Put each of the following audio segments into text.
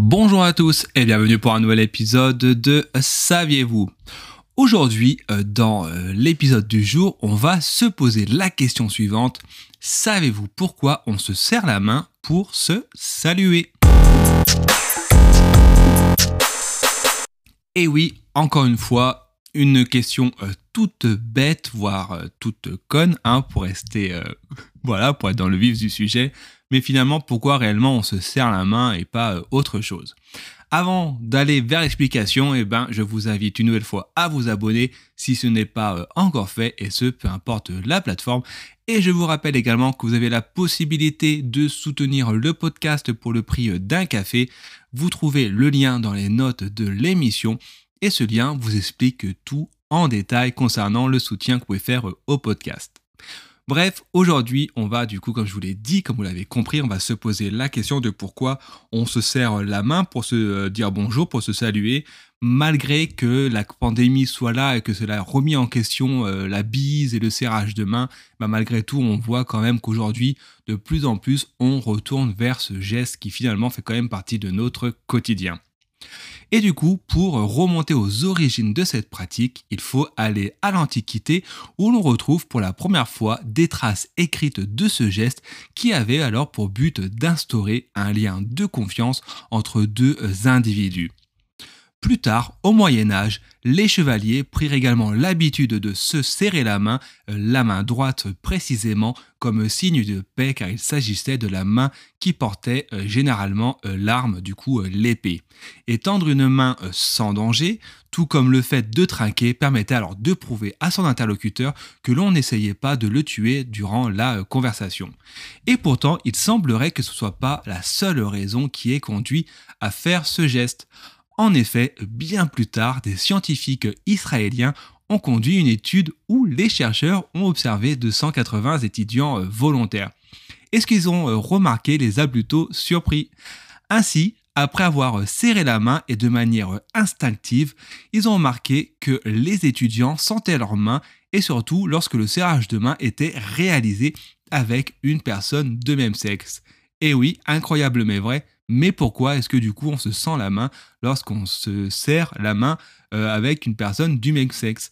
Bonjour à tous et bienvenue pour un nouvel épisode de Saviez-vous? Aujourd'hui, euh, dans euh, l'épisode du jour, on va se poser la question suivante. Savez-vous pourquoi on se serre la main pour se saluer? Et oui, encore une fois, une question euh, toute bête, voire toute conne, hein, pour rester, voilà, pour être dans le vif du sujet. Mais finalement, pourquoi réellement on se serre la main et pas autre chose? Avant d'aller vers l'explication, eh ben, je vous invite une nouvelle fois à vous abonner si ce n'est pas euh, encore fait, et ce, peu importe la plateforme. Et je vous rappelle également que vous avez la possibilité de soutenir le podcast pour le prix euh, d'un café. Vous trouvez le lien dans les notes de l'émission, et ce lien vous explique tout en détail concernant le soutien que vous pouvez faire euh, au podcast. Bref, aujourd'hui, on va du coup, comme je vous l'ai dit, comme vous l'avez compris, on va se poser la question de pourquoi on se serre la main pour se euh, dire bonjour, pour se saluer, malgré que la pandémie soit là et que cela a remis en question euh, la bise et le serrage de main, bah, malgré tout, on voit quand même qu'aujourd'hui, de plus en plus, on retourne vers ce geste qui finalement fait quand même partie de notre quotidien. Et du coup, pour remonter aux origines de cette pratique, il faut aller à l'Antiquité où l'on retrouve pour la première fois des traces écrites de ce geste qui avait alors pour but d'instaurer un lien de confiance entre deux individus. Plus tard, au Moyen Âge, les chevaliers prirent également l'habitude de se serrer la main, euh, la main droite précisément, comme signe de paix car il s'agissait de la main qui portait euh, généralement euh, l'arme, du coup l'épée. Et tendre une main sans danger, tout comme le fait de trinquer, permettait alors de prouver à son interlocuteur que l'on n'essayait pas de le tuer durant la conversation. Et pourtant, il semblerait que ce ne soit pas la seule raison qui ait conduit à faire ce geste. En effet, bien plus tard, des scientifiques israéliens ont conduit une étude où les chercheurs ont observé 280 étudiants euh, volontaires. Et ce qu'ils ont euh, remarqué les a plutôt surpris? Ainsi, après avoir euh, serré la main et de manière instinctive, ils ont remarqué que les étudiants sentaient leurs mains et surtout lorsque le serrage de main était réalisé avec une personne de même sexe. Et oui, incroyable mais vrai, mais pourquoi est-ce que du coup on se sent la main lorsqu'on se serre la main euh, avec une personne du même sexe?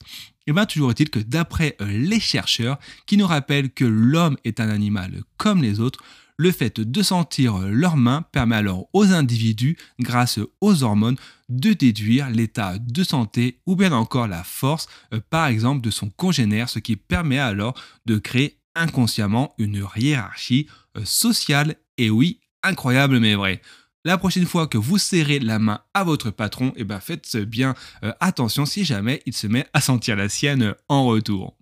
Et eh bien toujours est-il que d'après euh, les chercheurs, qui nous rappellent que l'homme est un animal comme les autres, le fait de sentir leurs mains permet alors aux individus, grâce aux hormones, de déduire l'état de santé ou bien encore la force, euh, par exemple, de son congénère, ce qui permet alors de créer inconsciemment une hiérarchie sociale. Et oui, incroyable mais vrai. La prochaine fois que vous serrez la main à votre patron, eh ben faites bien euh, attention si jamais il se met à sentir la sienne en retour.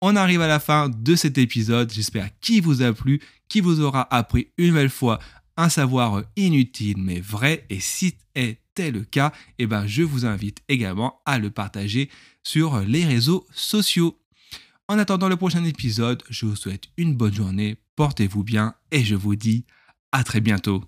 On arrive à la fin de cet épisode, j'espère qu'il vous a plu, qu'il vous aura appris une nouvelle fois un savoir inutile mais vrai et si était le cas, eh ben je vous invite également à le partager sur les réseaux sociaux. En attendant le prochain épisode, je vous souhaite une bonne journée, portez-vous bien et je vous dis à très bientôt.